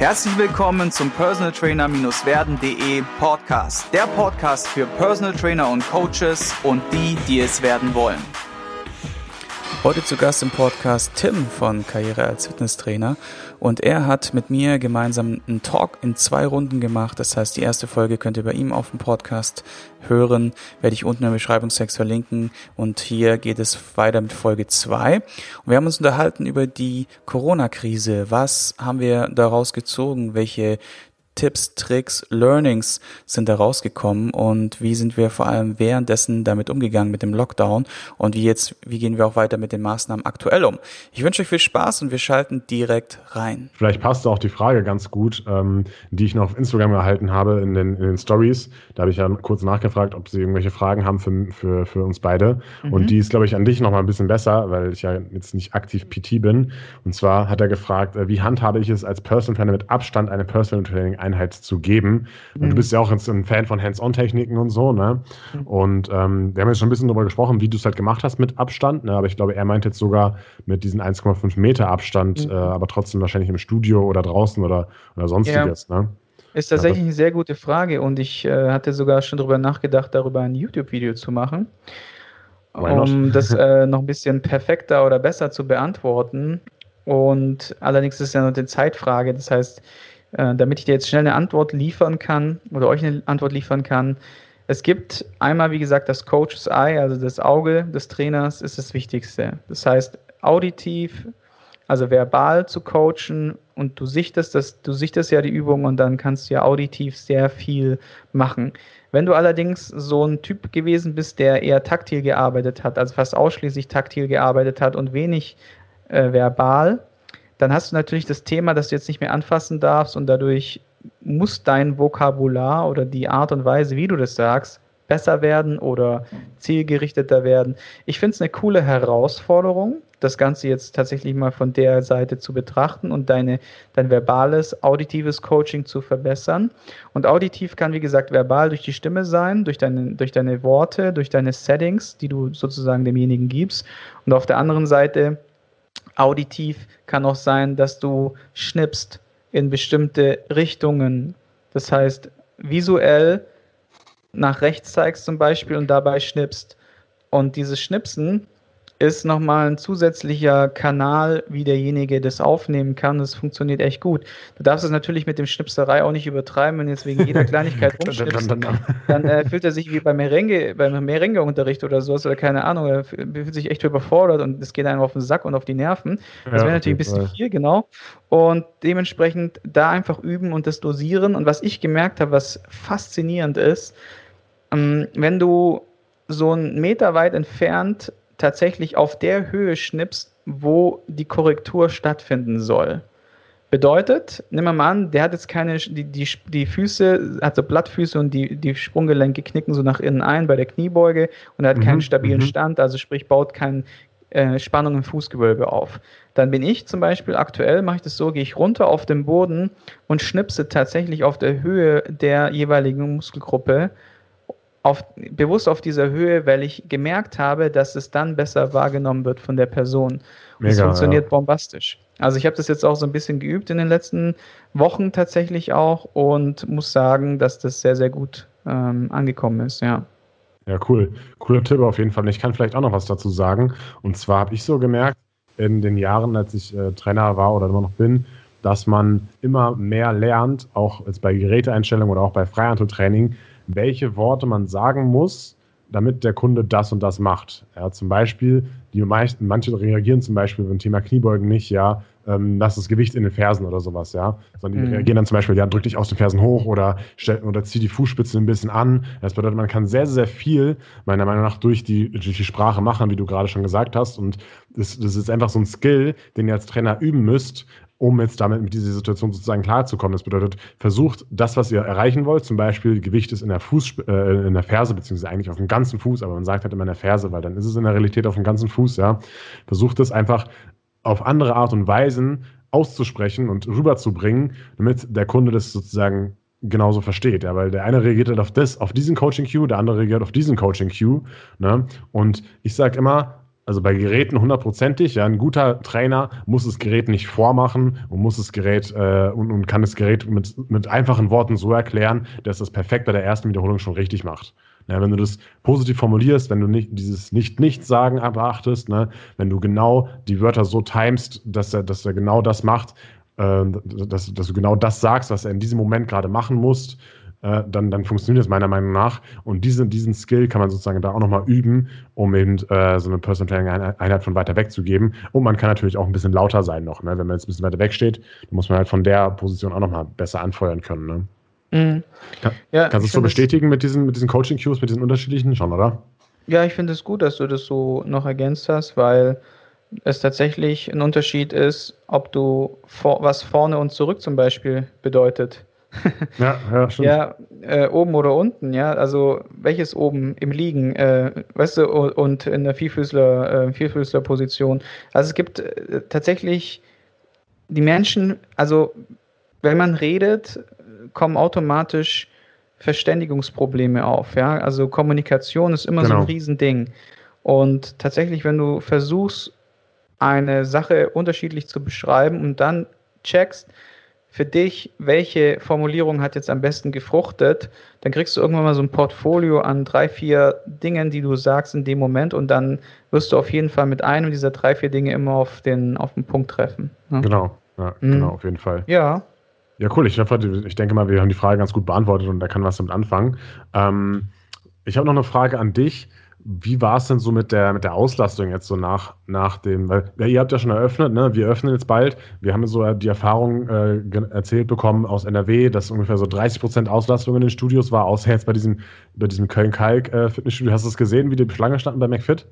Herzlich willkommen zum Personal Trainer-werden.de Podcast. Der Podcast für Personal Trainer und Coaches und die, die es werden wollen. Heute zu Gast im Podcast Tim von Karriere als Fitnesstrainer und er hat mit mir gemeinsam einen Talk in zwei Runden gemacht. Das heißt, die erste Folge könnt ihr bei ihm auf dem Podcast hören, werde ich unten im Beschreibungstext verlinken und hier geht es weiter mit Folge zwei. Wir haben uns unterhalten über die Corona-Krise. Was haben wir daraus gezogen? Welche Tipps, Tricks, Learnings sind da rausgekommen und wie sind wir vor allem währenddessen damit umgegangen mit dem Lockdown und wie jetzt, wie gehen wir auch weiter mit den Maßnahmen aktuell um. Ich wünsche euch viel Spaß und wir schalten direkt rein. Vielleicht passt auch die Frage ganz gut, ähm, die ich noch auf Instagram erhalten habe in den, in den Stories. Da habe ich ja kurz nachgefragt, ob sie irgendwelche Fragen haben für, für, für uns beide. Mhm. Und die ist, glaube ich, an dich noch mal ein bisschen besser, weil ich ja jetzt nicht aktiv PT bin. Und zwar hat er gefragt, äh, wie handhabe ich es als Personal Trainer mit Abstand eine Personal Training Einheit zu geben. Mhm. Du bist ja auch ein Fan von Hands-on-Techniken und so, ne? Mhm. Und ähm, wir haben jetzt schon ein bisschen darüber gesprochen, wie du es halt gemacht hast mit Abstand, ne? Aber ich glaube, er meint jetzt sogar mit diesen 1,5 Meter Abstand, mhm. äh, aber trotzdem wahrscheinlich im Studio oder draußen oder, oder sonstiges, ja. ne? Ist tatsächlich eine sehr gute Frage und ich äh, hatte sogar schon darüber nachgedacht, darüber ein YouTube-Video zu machen, um das äh, noch ein bisschen perfekter oder besser zu beantworten. Und allerdings ist es ja noch eine Zeitfrage. Das heißt, äh, damit ich dir jetzt schnell eine Antwort liefern kann oder euch eine Antwort liefern kann. Es gibt einmal, wie gesagt, das Coach's Eye, also das Auge des Trainers ist das Wichtigste. Das heißt, auditiv, also verbal zu coachen und du sichtest das, du sichtest ja die Übung und dann kannst du ja auditiv sehr viel machen. Wenn du allerdings so ein Typ gewesen bist, der eher taktil gearbeitet hat, also fast ausschließlich taktil gearbeitet hat und wenig äh, verbal, dann hast du natürlich das Thema, dass du jetzt nicht mehr anfassen darfst und dadurch muss dein Vokabular oder die Art und Weise, wie du das sagst, besser werden oder zielgerichteter werden. Ich finde es eine coole Herausforderung, das Ganze jetzt tatsächlich mal von der Seite zu betrachten und deine, dein verbales, auditives Coaching zu verbessern. Und auditiv kann, wie gesagt, verbal durch die Stimme sein, durch deine, durch deine Worte, durch deine Settings, die du sozusagen demjenigen gibst. Und auf der anderen Seite Auditiv kann auch sein, dass du schnippst in bestimmte Richtungen. Das heißt, visuell nach rechts zeigst zum Beispiel und dabei schnippst. Und dieses Schnipsen ist nochmal ein zusätzlicher Kanal, wie derjenige das aufnehmen kann. Das funktioniert echt gut. Du darfst es natürlich mit dem Schnipserei auch nicht übertreiben, wenn jetzt wegen jeder Kleinigkeit rumschnipst, dann äh, fühlt er sich wie beim Merengue, beim Merengue-Unterricht oder sowas oder keine Ahnung, er fühlt sich echt überfordert und es geht einem auf den Sack und auf die Nerven. Das ja, wäre natürlich ein bisschen viel, genau. Und dementsprechend da einfach üben und das dosieren. Und was ich gemerkt habe, was faszinierend ist, ähm, wenn du so einen Meter weit entfernt tatsächlich auf der Höhe schnippst, wo die Korrektur stattfinden soll. Bedeutet, nehmen wir mal an, der hat jetzt keine, die, die, die Füße, hat so Blattfüße und die, die Sprunggelenke knicken so nach innen ein bei der Kniebeuge und er hat mhm, keinen stabilen mhm. Stand, also sprich baut keine äh, Spannung im Fußgewölbe auf. Dann bin ich zum Beispiel aktuell, mache ich das so, gehe ich runter auf den Boden und schnipse tatsächlich auf der Höhe der jeweiligen Muskelgruppe auf, bewusst auf dieser Höhe, weil ich gemerkt habe, dass es dann besser wahrgenommen wird von der Person. Mega, das funktioniert ja. bombastisch. Also ich habe das jetzt auch so ein bisschen geübt in den letzten Wochen tatsächlich auch und muss sagen, dass das sehr, sehr gut ähm, angekommen ist, ja. Ja, cool. Cooler Tipp auf jeden Fall. Ich kann vielleicht auch noch was dazu sagen. Und zwar habe ich so gemerkt, in den Jahren, als ich äh, Trainer war oder immer noch bin, dass man immer mehr lernt, auch jetzt bei Geräteeinstellungen oder auch bei Freihandeltraining, welche Worte man sagen muss, damit der Kunde das und das macht. Ja, zum Beispiel, die meisten, manche reagieren zum Beispiel beim Thema Kniebeugen nicht, ja, ähm, lass das Gewicht in den Fersen oder sowas, ja. Sondern die mhm. reagieren dann zum Beispiel, ja, drück dich aus den Fersen hoch oder, stell, oder zieh die Fußspitze ein bisschen an. Das bedeutet, man kann sehr, sehr viel, meiner Meinung nach, durch die, durch die Sprache machen, wie du gerade schon gesagt hast. Und das, das ist einfach so ein Skill, den ihr als Trainer üben müsst, um jetzt damit mit dieser Situation sozusagen klarzukommen. Das bedeutet, versucht das, was ihr erreichen wollt, zum Beispiel Gewicht ist in der Fuß, äh, in der Ferse, beziehungsweise eigentlich auf dem ganzen Fuß, aber man sagt halt immer in der Ferse, weil dann ist es in der Realität auf dem ganzen Fuß, ja. Versucht das einfach auf andere Art und Weisen auszusprechen und rüberzubringen, damit der Kunde das sozusagen genauso versteht, ja, weil der eine reagiert halt auf das, auf diesen Coaching Cue, der andere reagiert auf diesen Coaching Cue, ne? Und ich sage immer, Also bei Geräten hundertprozentig. Ja, ein guter Trainer muss das Gerät nicht vormachen und muss das Gerät äh, und, und kann das Gerät mit, mit einfachen Worten so erklären, dass das perfekt bei der ersten Wiederholung schon richtig macht. Ja, wenn du das positiv formulierst, wenn du nicht dieses Nicht-Nichts-Sagen beachtest, ne, wenn du genau die Wörter so timest, dass er, dass er genau das macht, äh, dass, dass du genau das sagst, was er in diesem Moment gerade machen muss, äh, dann, dann funktioniert das meiner Meinung nach. Und diese, diesen Skill kann man sozusagen da auch nochmal üben, um eben äh, so eine Personal Training Einheit von weiter weg zu geben. Und man kann natürlich auch ein bisschen lauter sein noch. Ne? Wenn man jetzt ein bisschen weiter weg steht, dann muss man halt von der Position auch nochmal besser anfeuern können. Ne? Mhm. Kann, ja, kannst du es so bestätigen mit diesen, mit diesen Coaching-Cues, mit diesen unterschiedlichen schon, oder? Ja, ich finde es gut, dass du das so noch ergänzt hast, weil es tatsächlich ein Unterschied ist, ob du vor, was vorne und zurück zum Beispiel bedeutet. Ja, ja, stimmt. Ja, äh, oben oder unten, ja, also welches oben im Liegen, äh, weißt du, und in der Vierfüßler, äh, Vierfüßler-Position. Also es gibt äh, tatsächlich die Menschen, also wenn man redet, kommen automatisch Verständigungsprobleme auf. Ja? Also Kommunikation ist immer genau. so ein genau. Riesending. Und tatsächlich, wenn du versuchst, eine Sache unterschiedlich zu beschreiben und dann checkst, für dich, welche Formulierung hat jetzt am besten gefruchtet, dann kriegst du irgendwann mal so ein Portfolio an drei, vier Dingen, die du sagst in dem Moment und dann wirst du auf jeden Fall mit einem dieser drei, vier Dinge immer auf den, auf den Punkt treffen. Ja? Genau, ja, mhm. genau, auf jeden Fall. Ja. Ja, cool. Ich, ich denke mal, wir haben die Frage ganz gut beantwortet und da kann was damit anfangen. Ähm, ich habe noch eine Frage an dich. Wie war es denn so mit der, mit der Auslastung jetzt so nach, nach dem, weil ja, ihr habt ja schon eröffnet, ne? wir öffnen jetzt bald. Wir haben so die Erfahrung äh, erzählt bekommen aus NRW, dass ungefähr so 30 Prozent Auslastung in den Studios war, außer jetzt bei diesem, bei diesem Köln-Kalk äh. Hast du es gesehen, wie die Schlange standen bei McFit?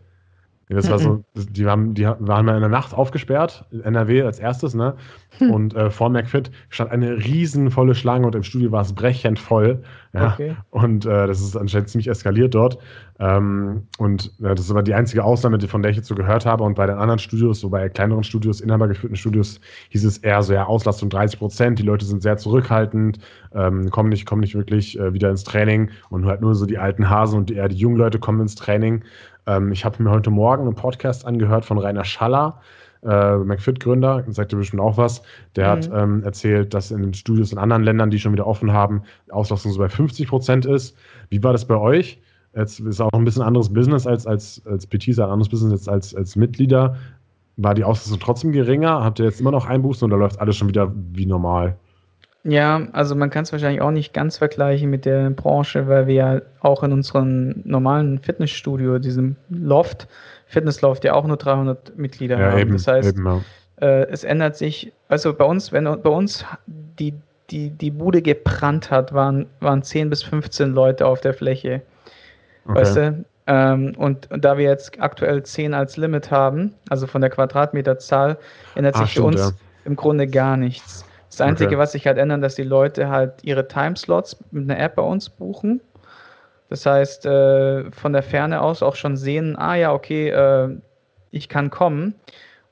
Das war so, die waren, die waren mal in der Nacht aufgesperrt, NRW als erstes, ne? Hm. Und äh, vor McFit stand eine riesenvolle Schlange und im Studio war es brechend voll. Ja? Okay. Und äh, das ist anscheinend ziemlich eskaliert dort. Ähm, und äh, das war die einzige Ausnahme, von der ich jetzt so gehört habe. Und bei den anderen Studios, so bei kleineren Studios, inhabergeführten Studios, hieß es eher so, ja, Auslastung 30 Prozent. Die Leute sind sehr zurückhaltend, ähm, kommen nicht, kommen nicht wirklich äh, wieder ins Training und halt nur so die alten Hasen und eher die jungen Leute kommen ins Training. Ähm, ich habe mir heute Morgen einen Podcast angehört von Rainer Schaller, äh, McFit-Gründer, sagt dir bestimmt auch was. Der mhm. hat ähm, erzählt, dass in den Studios in anderen Ländern, die schon wieder offen haben, die Auslastung so bei 50 Prozent ist. Wie war das bei euch? Jetzt ist auch ein bisschen anderes Business als, als, als PT, ein anderes Business jetzt als, als Mitglieder. War die Auslastung trotzdem geringer? Habt ihr jetzt immer noch Einbußen oder läuft alles schon wieder wie normal? Ja, also man kann es wahrscheinlich auch nicht ganz vergleichen mit der Branche, weil wir ja auch in unserem normalen Fitnessstudio, diesem Loft, Fitnessloft, ja auch nur 300 Mitglieder ja, haben. Eben, das heißt, eben, ja. äh, es ändert sich, also bei uns, wenn bei uns die, die, die Bude gebrannt hat, waren, waren 10 bis 15 Leute auf der Fläche. Okay. Weißt du? Ähm, und, und, da wir jetzt aktuell 10 als Limit haben, also von der Quadratmeterzahl, ändert sich Ach, für uns ja. im Grunde gar nichts. Das Einzige, okay. was sich halt ändert, dass die Leute halt ihre Timeslots mit einer App bei uns buchen. Das heißt, äh, von der Ferne aus auch schon sehen, ah ja, okay, äh, ich kann kommen.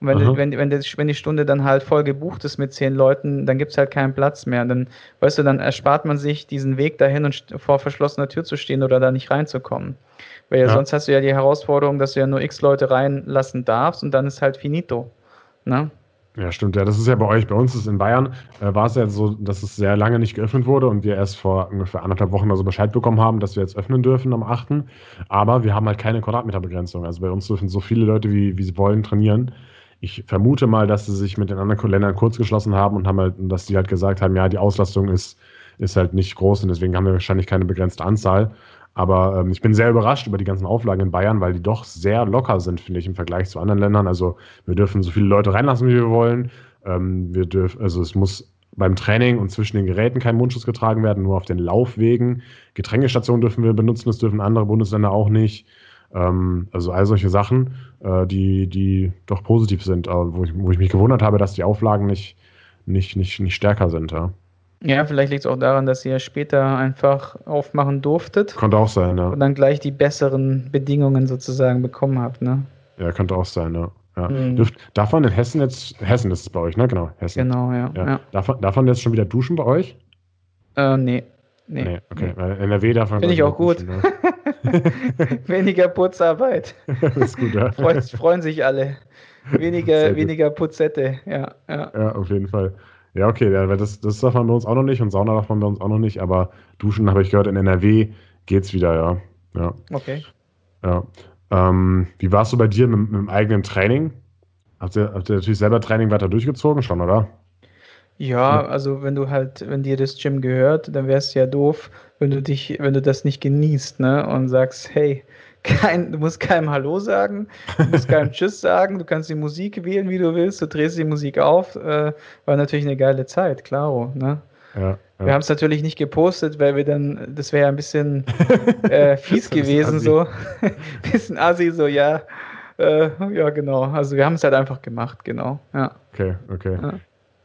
Und wenn, die, wenn, wenn, die, wenn die Stunde dann halt voll gebucht ist mit zehn Leuten, dann gibt es halt keinen Platz mehr. Dann, weißt du, dann erspart man sich diesen Weg dahin und vor verschlossener Tür zu stehen oder da nicht reinzukommen. Weil ja. sonst hast du ja die Herausforderung, dass du ja nur x Leute reinlassen darfst und dann ist halt finito. Ne? Ja, stimmt. Ja, das ist ja bei euch. Bei uns ist in Bayern äh, war es ja so, dass es sehr lange nicht geöffnet wurde und wir erst vor ungefähr anderthalb Wochen also Bescheid bekommen haben, dass wir jetzt öffnen dürfen am 8. Aber wir haben halt keine Quadratmeterbegrenzung. Also bei uns dürfen so viele Leute, wie, wie sie wollen, trainieren. Ich vermute mal, dass sie sich mit den anderen Ländern kurz geschlossen haben und haben halt, dass die halt gesagt haben, ja, die Auslastung ist, ist halt nicht groß und deswegen haben wir wahrscheinlich keine begrenzte Anzahl. Aber ähm, ich bin sehr überrascht über die ganzen Auflagen in Bayern, weil die doch sehr locker sind, finde ich, im Vergleich zu anderen Ländern. Also wir dürfen so viele Leute reinlassen, wie wir wollen. Ähm, wir dürfen, also es muss beim Training und zwischen den Geräten kein Mundschutz getragen werden, nur auf den Laufwegen. Getränkestationen dürfen wir benutzen, das dürfen andere Bundesländer auch nicht. Ähm, also all solche Sachen, äh, die, die doch positiv sind, äh, wo, ich, wo ich mich gewundert habe, dass die Auflagen nicht, nicht, nicht, nicht stärker sind. Ja. Ja, vielleicht liegt es auch daran, dass ihr später einfach aufmachen durftet. Könnte auch sein, ja. Und dann gleich die besseren Bedingungen sozusagen bekommen habt, ne? Ja, könnte auch sein, ja. ja. Dürft, darf man in Hessen jetzt, Hessen ist es bei euch, ne? Genau, Hessen. Genau, ja. ja. ja. Darf, darf man jetzt schon wieder duschen bei euch? Äh, nee. Nee, nee okay. Weil NRW darf man. Finde ich auch gut. Duschen, ne? weniger Putzarbeit. das ist gut, ja. Freuen, freuen sich alle. Weniger, weniger Putzette, ja, ja. Ja, auf jeden Fall. Ja, okay, das, das darf man bei uns auch noch nicht und Sauna darf man bei uns auch noch nicht, aber Duschen, habe ich gehört, in NRW geht's wieder, ja. ja. Okay. Ja. Ähm, wie warst du bei dir mit, mit dem eigenen Training? Habt ihr, habt ihr natürlich selber Training weiter durchgezogen schon, oder? Ja, also wenn du halt, wenn dir das Gym gehört, dann wäre es ja doof, wenn du dich, wenn du das nicht genießt, ne? Und sagst, hey, kein, du musst keinem Hallo sagen, du musst keinem Tschüss sagen, du kannst die Musik wählen, wie du willst, du drehst die Musik auf. Äh, war natürlich eine geile Zeit, klaro, ne? Ja, ja. Wir haben es natürlich nicht gepostet, weil wir dann, das wäre ja ein bisschen äh, fies gewesen, so. bisschen assi, so, ja. Äh, ja, genau. Also wir haben es halt einfach gemacht, genau. Ja. Okay, okay. Ja.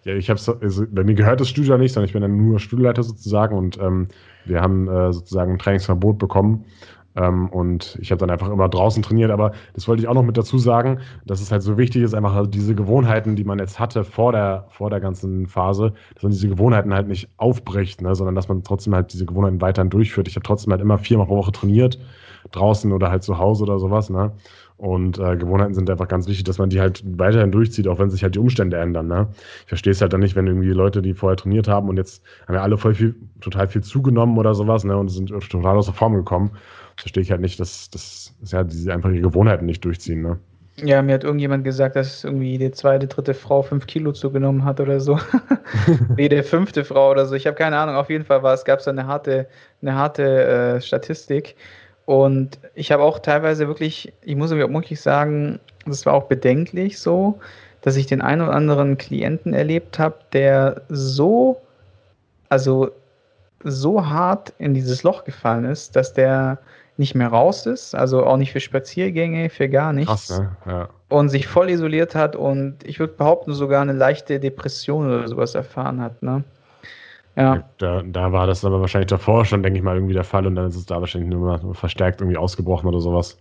Ja, ich habe also bei mir gehört das Studio nicht, sondern ich bin dann nur Studioleiter sozusagen und ähm, wir haben äh, sozusagen ein Trainingsverbot bekommen. Ähm, und ich habe dann einfach immer draußen trainiert, aber das wollte ich auch noch mit dazu sagen, dass es halt so wichtig ist, einfach diese Gewohnheiten, die man jetzt hatte vor der, vor der ganzen Phase, dass man diese Gewohnheiten halt nicht aufbricht, ne, sondern dass man trotzdem halt diese Gewohnheiten weiterhin durchführt. Ich habe trotzdem halt immer viermal pro Woche trainiert, draußen oder halt zu Hause oder sowas. Ne? Und äh, Gewohnheiten sind einfach ganz wichtig, dass man die halt weiterhin durchzieht, auch wenn sich halt die Umstände ändern. Ne? Ich verstehe es halt dann nicht, wenn irgendwie Leute, die vorher trainiert haben und jetzt haben ja alle voll viel, total viel zugenommen oder sowas, ne? Und sind total aus der Form gekommen. Verstehe ich halt nicht, dass, dass, dass ja diese einfach ihre Gewohnheiten nicht durchziehen, ne? Ja, mir hat irgendjemand gesagt, dass irgendwie die zweite, dritte Frau fünf Kilo zugenommen hat oder so. Jede fünfte Frau oder so. Ich habe keine Ahnung. Auf jeden Fall war es, gab es eine harte, eine harte äh, Statistik. Und ich habe auch teilweise wirklich, ich muss wirklich sagen, das war auch bedenklich so, dass ich den einen oder anderen Klienten erlebt habe, der so, also so hart in dieses Loch gefallen ist, dass der nicht mehr raus ist, also auch nicht für Spaziergänge, für gar nichts. Krass, ne? ja. Und sich voll isoliert hat und ich würde behaupten, sogar eine leichte Depression oder sowas erfahren hat. Ne? Ja. Da, da war das aber wahrscheinlich davor schon, denke ich mal, irgendwie der Fall und dann ist es da wahrscheinlich nur verstärkt irgendwie ausgebrochen oder sowas.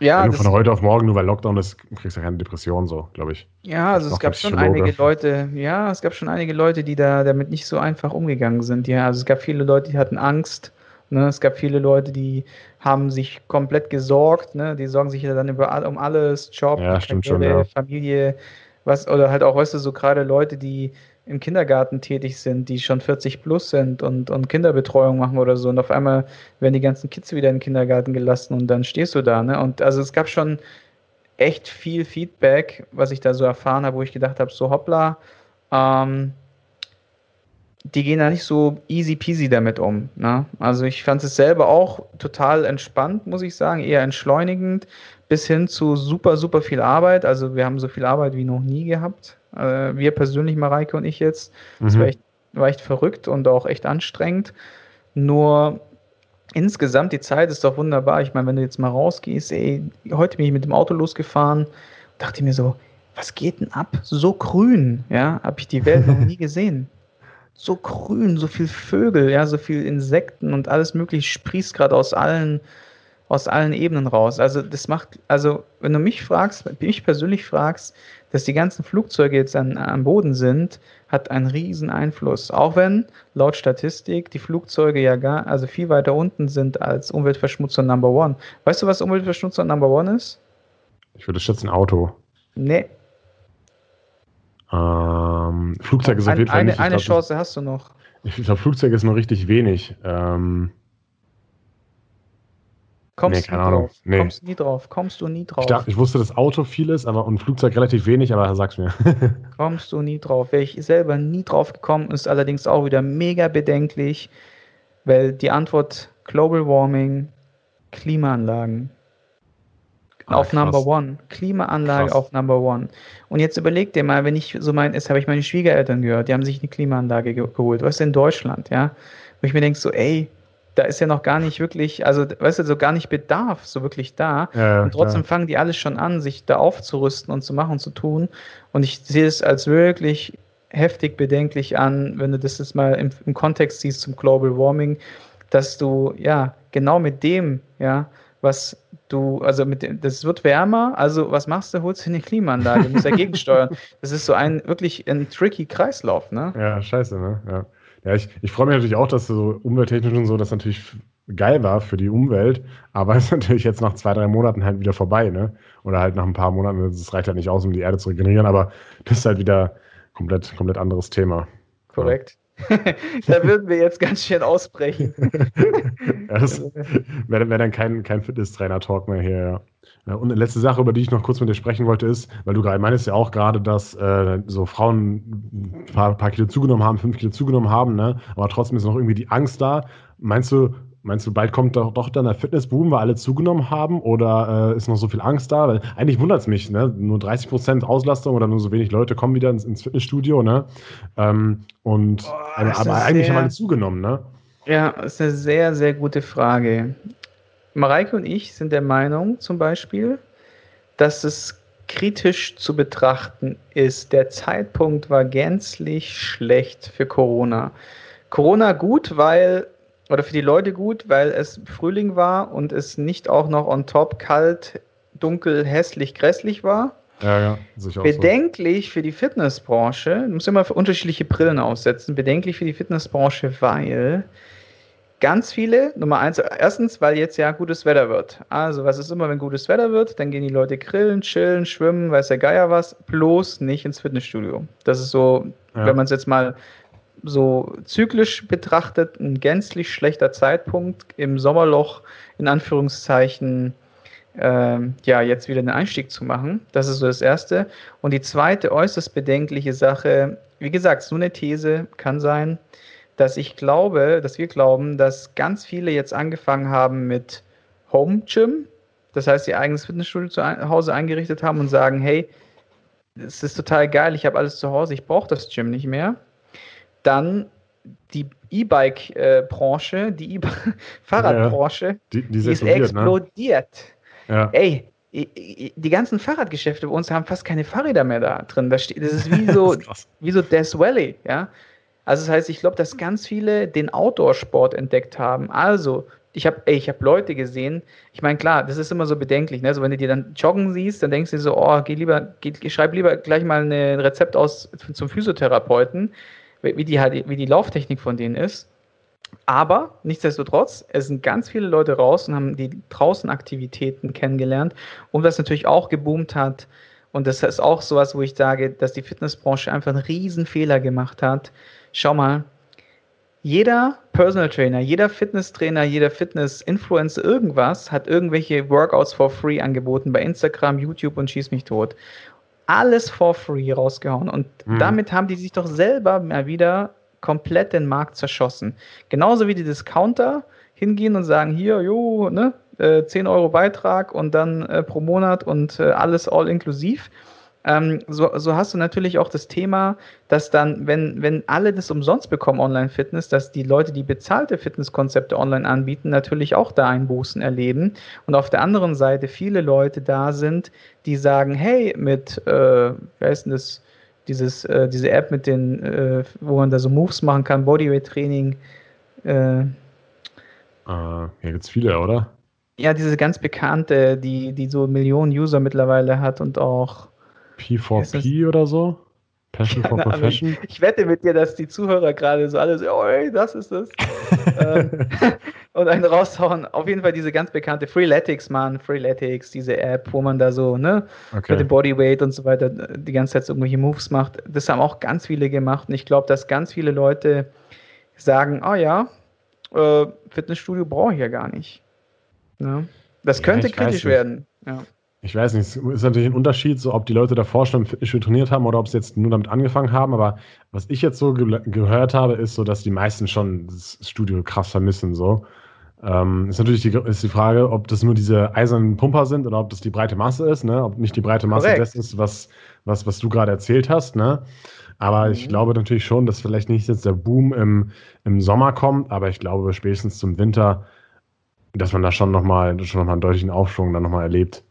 Ja, von heute auf morgen, nur weil Lockdown ist, kriegst du keine Depression, so, glaube ich. Ja, also es gab schon einige Leute, ja, es gab schon einige Leute, die da damit nicht so einfach umgegangen sind. Ja, also es gab viele Leute, die hatten Angst. Ne? Es gab viele Leute, die haben sich komplett gesorgt, ne? Die sorgen sich ja dann über, um alles, Job, ja, Karriere, schon, ja. Familie, was, oder halt auch, weißt du, so gerade Leute, die im Kindergarten tätig sind, die schon 40 plus sind und, und Kinderbetreuung machen oder so. Und auf einmal werden die ganzen Kids wieder in den Kindergarten gelassen und dann stehst du da. Ne? Und also es gab schon echt viel Feedback, was ich da so erfahren habe, wo ich gedacht habe, so hoppla, ähm, die gehen da nicht so easy peasy damit um. Ne? Also ich fand es selber auch total entspannt, muss ich sagen, eher entschleunigend, bis hin zu super, super viel Arbeit. Also wir haben so viel Arbeit wie noch nie gehabt äh, wir persönlich, Mareike und ich jetzt. Das mhm. war, echt, war echt verrückt und auch echt anstrengend. Nur insgesamt, die Zeit ist doch wunderbar. Ich meine, wenn du jetzt mal rausgehst, ey, heute bin ich mit dem Auto losgefahren, dachte mir so, was geht denn ab? So grün, ja, habe ich die Welt noch nie gesehen. So grün, so viel Vögel, ja, so viel Insekten und alles mögliche sprießt gerade aus allen, aus allen Ebenen raus. Also das macht, also wenn du mich fragst, mich persönlich fragst, dass die ganzen Flugzeuge jetzt an, am Boden sind, hat einen riesen Einfluss. Auch wenn laut Statistik die Flugzeuge ja gar, also viel weiter unten sind als Umweltverschmutzer Number One. Weißt du, was Umweltverschmutzer Number One ist? Ich würde schätzen Auto. Nee. Ähm, Flugzeug ist auf jeden Fall eine, nicht. Eine glaub, Chance hast du noch. Ich glaube, Flugzeug ist noch richtig wenig. Ähm, Kommst, nee, keine Ahnung. Drauf. Nee. Kommst nie drauf. Kommst du nie drauf. Ich, dachte, ich wusste, dass Auto viel ist, aber und Flugzeug relativ wenig, aber sag's mir. Kommst du nie drauf. Wäre ich selber nie drauf gekommen, ist allerdings auch wieder mega bedenklich, weil die Antwort Global Warming, Klimaanlagen. Ah, auf krass. Number One. Klimaanlage krass. auf Number One. Und jetzt überleg dir mal, wenn ich so mein, jetzt habe ich meine Schwiegereltern gehört, die haben sich eine Klimaanlage ge geholt, was in Deutschland, ja. Wo ich mir denke, so, ey, da ist ja noch gar nicht wirklich, also weißt du, so gar nicht Bedarf so wirklich da. Ja, und trotzdem ja. fangen die alles schon an, sich da aufzurüsten und zu machen und zu tun. Und ich sehe es als wirklich heftig bedenklich an, wenn du das jetzt mal im, im Kontext siehst zum Global Warming, dass du ja genau mit dem, ja, was du, also mit dem, das wird wärmer, also was machst du? Holst du eine Klimaanlage, musst dagegen steuern. Das ist so ein wirklich ein tricky Kreislauf, ne? Ja, scheiße, ne? Ja. Ja, ich, ich freue mich natürlich auch, dass so umwelttechnisch und so, dass natürlich geil war für die Umwelt, aber ist natürlich jetzt nach zwei, drei Monaten halt wieder vorbei, ne? Oder halt nach ein paar Monaten, das reicht halt nicht aus, um die Erde zu regenerieren, aber das ist halt wieder komplett, komplett anderes Thema. Korrekt. da würden wir jetzt ganz schön ausbrechen. das wäre wär dann kein, kein Fitness-Trainer-Talk mehr hier. Ja, und eine letzte Sache, über die ich noch kurz mit dir sprechen wollte, ist, weil du gerade meinst ja auch gerade, dass äh, so Frauen ein paar, paar, Kilo zugenommen haben, fünf Kilo zugenommen haben, ne? aber trotzdem ist noch irgendwie die Angst da. Meinst du, meinst du, bald kommt doch, doch dann der Fitnessboom, weil alle zugenommen haben oder äh, ist noch so viel Angst da? Weil eigentlich wundert es mich, ne? nur 30 Prozent Auslastung oder nur so wenig Leute kommen wieder ins, ins Fitnessstudio. Ne? Ähm, und, oh, aber, aber eigentlich haben alle zugenommen. Ne? Ja, das ist eine sehr, sehr gute Frage. Mareike und ich sind der Meinung zum Beispiel, dass es kritisch zu betrachten ist. Der Zeitpunkt war gänzlich schlecht für Corona. Corona gut, weil, oder für die Leute gut, weil es Frühling war und es nicht auch noch on top kalt, dunkel, hässlich, grässlich war. Ja, ja, sicher Bedenklich so. für die Fitnessbranche, du musst immer für unterschiedliche Brillen aussetzen, bedenklich für die Fitnessbranche, weil Ganz viele, Nummer eins, erstens, weil jetzt ja gutes Wetter wird. Also, was ist immer, wenn gutes Wetter wird? Dann gehen die Leute grillen, chillen, schwimmen, weiß der Geier was, bloß nicht ins Fitnessstudio. Das ist so, ja. wenn man es jetzt mal so zyklisch betrachtet, ein gänzlich schlechter Zeitpunkt im Sommerloch, in Anführungszeichen, äh, ja, jetzt wieder einen Einstieg zu machen. Das ist so das Erste. Und die zweite äußerst bedenkliche Sache, wie gesagt, so eine These kann sein, dass ich glaube, dass wir glauben, dass ganz viele jetzt angefangen haben mit Home Gym, das heißt, ihr eigenes Fitnessstudio zu Hause eingerichtet haben und sagen, hey, es ist total geil, ich habe alles zu Hause, ich brauche das Gym nicht mehr. Dann die E-Bike-Branche, die e Fahrradbranche, ja, die, die, die, ist explodiert. Ne? Ja. Ey, die ganzen Fahrradgeschäfte bei uns haben fast keine Fahrräder mehr da drin. Das, ist wie so, ist wie so Death Valley, ja. Also das heißt, ich glaube, dass ganz viele den Outdoor-Sport entdeckt haben. Also, ich habe ich hab Leute gesehen, ich meine, klar, das ist immer so bedenklich, ne? Also wenn du dir dann joggen siehst, dann denkst du dir so, oh, geh lieber, geh, schreib lieber gleich mal ein Rezept aus zum Physiotherapeuten, wie die wie die Lauftechnik von denen ist. Aber nichtsdestotrotz, es sind ganz viele Leute raus und haben die draußen Aktivitäten kennengelernt. Und was natürlich auch geboomt hat, und das ist auch sowas, wo ich sage, dass die Fitnessbranche einfach einen riesen Fehler gemacht hat, schau mal, jeder Personal Trainer, jeder Fitnesstrainer, jeder Fitness-Influencer, irgendwas hat irgendwelche Workouts for free angeboten bei Instagram, YouTube und schieß mich tot. Alles for free rausgehauen. Und mhm. damit haben die sich doch selber mal wieder komplett den Markt zerschossen. Genauso wie die Discounter hingehen und sagen, hier, jo, ne, äh, 10 Euro Beitrag und dann äh, pro Monat und äh, alles all inklusiv ähm, so, so hast du natürlich auch das Thema, dass dann, wenn, wenn alle das umsonst bekommen, Online-Fitness, dass die Leute, die bezahlte Fitnesskonzepte online anbieten, natürlich auch da Einbußen erleben. Und auf der anderen Seite viele Leute da sind, die sagen, hey, mit, äh, wie heißt denn das, dieses, äh, diese App mit den, äh, wo man da so Moves machen kann, Bodyweight-Training. Äh, hier gibt es viele, oder? Ja, diese ganz bekannte, die, die so Millionen User mittlerweile hat und auch P4P oder so? Passion for Profession? Ich wette mit dir, dass die Zuhörer gerade so alle so, oh, ey, das ist es. Ähm, und einen raushauen. Auf jeden Fall diese ganz bekannte Freeletics, Mann, Freeletics, diese App, wo man da so, ne, okay. mit dem Bodyweight und so weiter die ganze Zeit so irgendwelche Moves macht. Das haben auch ganz viele gemacht. Und ich glaube, dass ganz viele Leute sagen, oh ja, äh, Fitnessstudio brauche ich ja gar nicht. Ne? Das könnte ja, kritisch werden. Ja ich weiß nicht, es ist natürlich ein Unterschied, so ob die Leute davor schon Fitnessstudio trainiert haben oder ob sie jetzt nur damit angefangen haben. Aber was ich jetzt so ge gehört habe, ist so, dass die meisten schon das Studio krass vermissen. So ähm, ist natürlich die, ist die Frage, ob das nur diese eisernen Pumper sind oder ob das die breite Masse ist. Ne? Ob nicht die breite Masse Korrekt. das ist, was, was, was du gerade erzählt hast. Ne? Aber mhm. ich glaube natürlich schon, dass vielleicht nicht jetzt der Boom im, im Sommer kommt, aber ich glaube spätestens zum Winter, dass man da schon nochmal schon noch mal einen deutlichen Aufschwung dann nochmal erlebt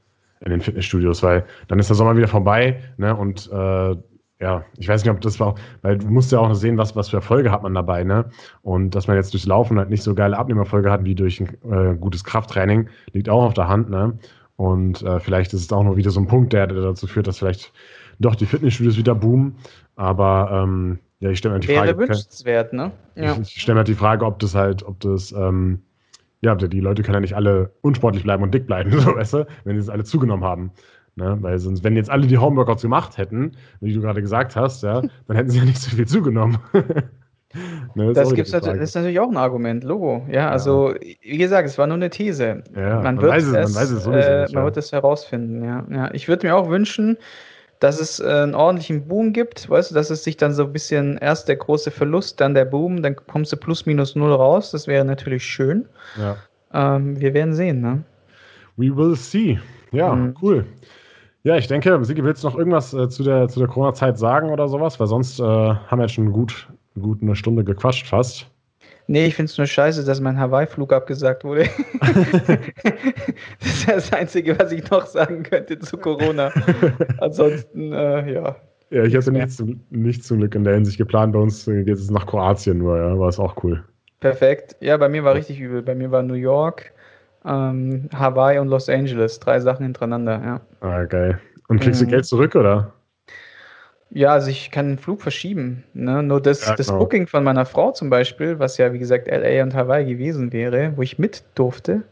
in den Fitnessstudios, weil dann ist der Sommer wieder vorbei, ne? Und äh, ja, ich weiß nicht, ob das war, weil du musst ja auch sehen, was, was für Erfolge hat man dabei, ne? Und dass man jetzt durchs Laufen halt nicht so geile Abnehmerfolge hat wie durch ein äh, gutes Krafttraining, liegt auch auf der Hand, ne? Und äh, vielleicht ist es auch noch wieder so ein Punkt, der, der dazu führt, dass vielleicht doch die Fitnessstudios wieder boomen. Aber ähm, ja, ich stelle mir die Wäre Frage. Wäre wünschenswert, ne? Ja. Ich, ich stelle mir die Frage, ob das halt, ob das ähm, ja, die Leute können ja nicht alle unsportlich bleiben und dick bleiben, so, weißt du, wenn sie es alle zugenommen haben. Ne? Weil sonst, wenn jetzt alle die Homeworkouts gemacht hätten, wie du gerade gesagt hast, ja, dann hätten sie ja nicht so viel zugenommen. ne, das, gibt's natürlich, das ist natürlich auch ein Argument, Logo. Ja, also wie gesagt, es war nur eine These. Ja, man, man, wird weiß es, es, man weiß es sowieso äh, nicht, Man wird es herausfinden, ja. ja. Ich würde mir auch wünschen, dass es äh, einen ordentlichen Boom gibt, weißt du, dass es sich dann so ein bisschen erst der große Verlust, dann der Boom, dann kommst du plus minus null raus. Das wäre natürlich schön. Ja. Ähm, wir werden sehen, ne? We will see. Ja, mhm. cool. Ja, ich denke, Sigi, willst du noch irgendwas äh, zu der, zu der Corona-Zeit sagen oder sowas? Weil sonst äh, haben wir jetzt schon gut, gut eine Stunde gequatscht fast. Nee, ich finde es nur scheiße, dass mein Hawaii-Flug abgesagt wurde. das ist das Einzige, was ich noch sagen könnte zu Corona. Ansonsten, äh, ja. Ja, ich hatte nichts, nichts zum Glück in der Hinsicht geplant. Bei uns geht es nach Kroatien nur, ja, war es auch cool. Perfekt. Ja, bei mir war richtig übel. Bei mir war New York, ähm, Hawaii und Los Angeles. Drei Sachen hintereinander, ja. Ah, geil. Und kriegst du mhm. Geld zurück, oder? Ja, also ich kann den Flug verschieben. Ne? Nur das, ja, das genau. Booking von meiner Frau zum Beispiel, was ja wie gesagt LA und Hawaii gewesen wäre, wo ich mit durfte,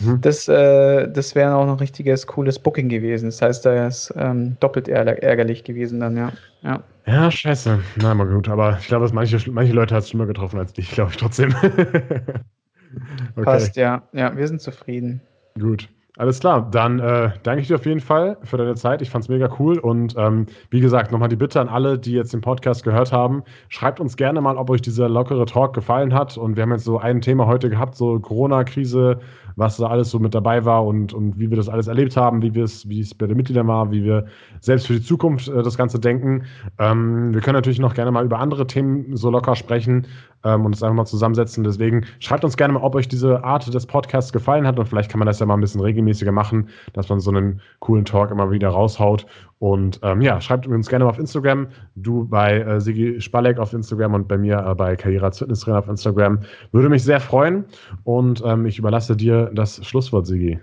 mhm. das, äh, das wäre auch noch ein richtiges cooles Booking gewesen. Das heißt, da ist ähm, doppelt ärgerlich gewesen dann, ja. Ja, ja scheiße. Na, mal gut. Aber ich glaube, manche, manche Leute hat es schlimmer getroffen als dich, glaube ich trotzdem. okay. Passt, ja. Ja, wir sind zufrieden. Gut. Alles klar, dann äh, danke ich dir auf jeden Fall für deine Zeit. Ich fand es mega cool. Und ähm, wie gesagt, nochmal die Bitte an alle, die jetzt den Podcast gehört haben. Schreibt uns gerne mal, ob euch dieser lockere Talk gefallen hat. Und wir haben jetzt so ein Thema heute gehabt, so Corona-Krise, was da alles so mit dabei war und, und wie wir das alles erlebt haben, wie es, wie es bei den Mitgliedern war, wie wir selbst für die Zukunft äh, das Ganze denken. Ähm, wir können natürlich noch gerne mal über andere Themen so locker sprechen ähm, und es einfach mal zusammensetzen. Deswegen schreibt uns gerne mal, ob euch diese Art des Podcasts gefallen hat und vielleicht kann man das ja mal ein bisschen regelmäßiger machen, dass man so einen coolen Talk immer wieder raushaut. Und ähm, ja, schreibt uns gerne mal auf Instagram. Du bei äh, Sigi Spalek auf Instagram und bei mir äh, bei Karriere als Fitnesstrainer auf Instagram. Würde mich sehr freuen. Und ähm, ich überlasse dir das Schlusswort, Sigi.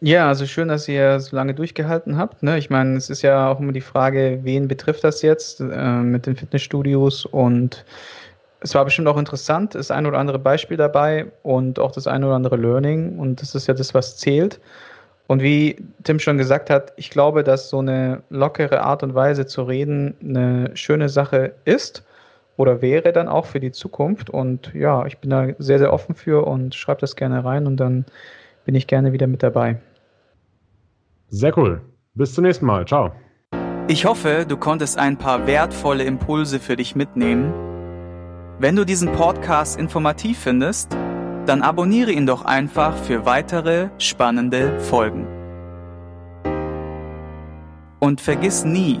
Ja, also schön, dass ihr so lange durchgehalten habt. Ne? Ich meine, es ist ja auch immer die Frage, wen betrifft das jetzt äh, mit den Fitnessstudios und es war bestimmt auch interessant, das ein oder andere Beispiel dabei und auch das ein oder andere Learning und das ist ja das, was zählt. Und wie Tim schon gesagt hat, ich glaube, dass so eine lockere Art und Weise zu reden eine schöne Sache ist oder wäre dann auch für die Zukunft. Und ja, ich bin da sehr, sehr offen für und schreibe das gerne rein und dann bin ich gerne wieder mit dabei. Sehr cool. Bis zum nächsten Mal. Ciao. Ich hoffe, du konntest ein paar wertvolle Impulse für dich mitnehmen. Wenn du diesen Podcast informativ findest, dann abonniere ihn doch einfach für weitere spannende Folgen. Und vergiss nie,